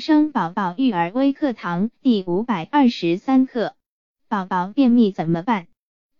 生宝宝育儿微课堂第五百二十三课：宝宝便秘怎么办？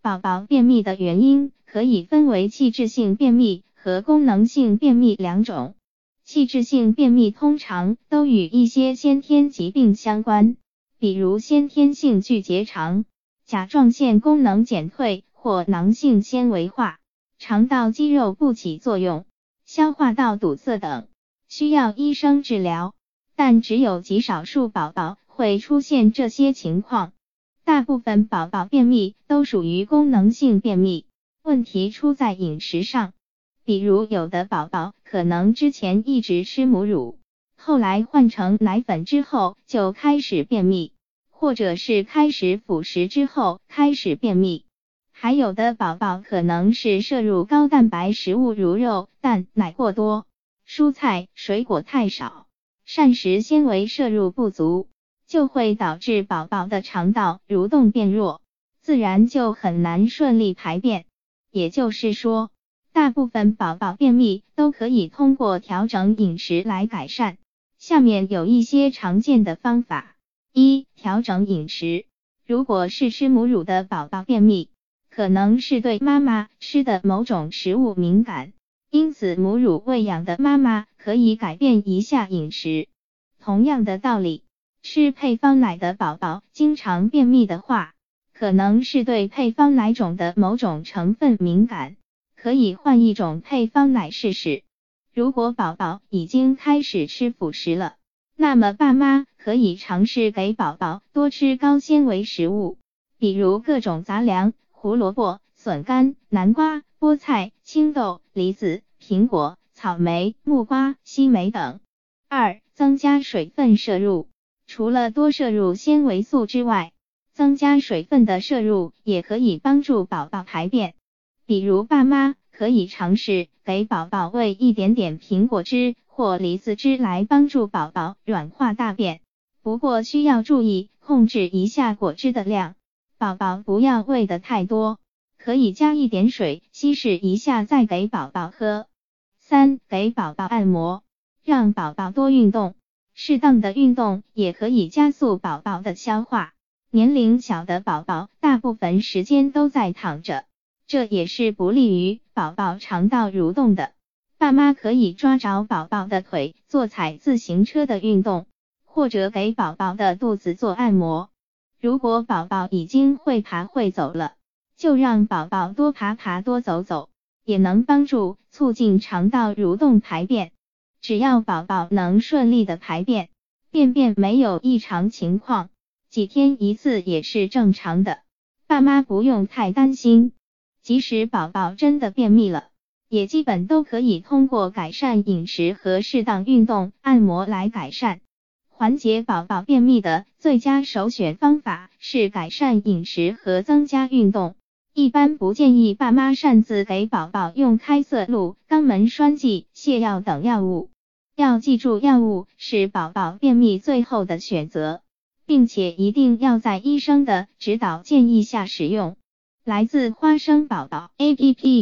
宝宝便秘的原因可以分为器质性便秘和功能性便秘两种。器质性便秘通常都与一些先天疾病相关，比如先天性巨结肠、甲状腺功能减退或囊性纤维化、肠道肌肉不起作用、消化道堵塞等，需要医生治疗。但只有极少数宝宝会出现这些情况，大部分宝宝便秘都属于功能性便秘，问题出在饮食上。比如有的宝宝可能之前一直吃母乳，后来换成奶粉之后就开始便秘，或者是开始辅食之后开始便秘。还有的宝宝可能是摄入高蛋白食物如肉、蛋、奶过多，蔬菜、水果太少。膳食纤维摄入不足，就会导致宝宝的肠道蠕动变弱，自然就很难顺利排便。也就是说，大部分宝宝便秘都可以通过调整饮食来改善。下面有一些常见的方法：一、调整饮食。如果是吃母乳的宝宝便秘，可能是对妈妈吃的某种食物敏感。因此，母乳喂养的妈妈可以改变一下饮食。同样的道理，吃配方奶的宝宝经常便秘的话，可能是对配方奶种的某种成分敏感，可以换一种配方奶试试。如果宝宝已经开始吃辅食了，那么爸妈可以尝试给宝宝多吃高纤维食物，比如各种杂粮、胡萝卜、笋干、南瓜。菠菜、青豆、梨子、苹果、草莓、木瓜、西梅等。二、增加水分摄入。除了多摄入纤维素之外，增加水分的摄入也可以帮助宝宝排便。比如，爸妈可以尝试给宝宝喂一点点苹果汁或梨子汁来帮助宝宝软化大便。不过需要注意控制一下果汁的量，宝宝不要喂的太多。可以加一点水稀释一下，再给宝宝喝。三、给宝宝按摩，让宝宝多运动，适当的运动也可以加速宝宝的消化。年龄小的宝宝大部分时间都在躺着，这也是不利于宝宝肠道蠕动的。爸妈可以抓着宝宝的腿做踩自行车的运动，或者给宝宝的肚子做按摩。如果宝宝已经会爬会走了，就让宝宝多爬爬多走走，也能帮助促进肠道蠕动排便。只要宝宝能顺利的排便，便便没有异常情况，几天一次也是正常的，爸妈不用太担心。即使宝宝真的便秘了，也基本都可以通过改善饮食和适当运动、按摩来改善。缓解宝宝便秘的最佳首选方法是改善饮食和增加运动。一般不建议爸妈擅自给宝宝用开塞露、肛门栓剂、泻药等药物。要记住，药物是宝宝便秘最后的选择，并且一定要在医生的指导建议下使用。来自花生宝宝 APP。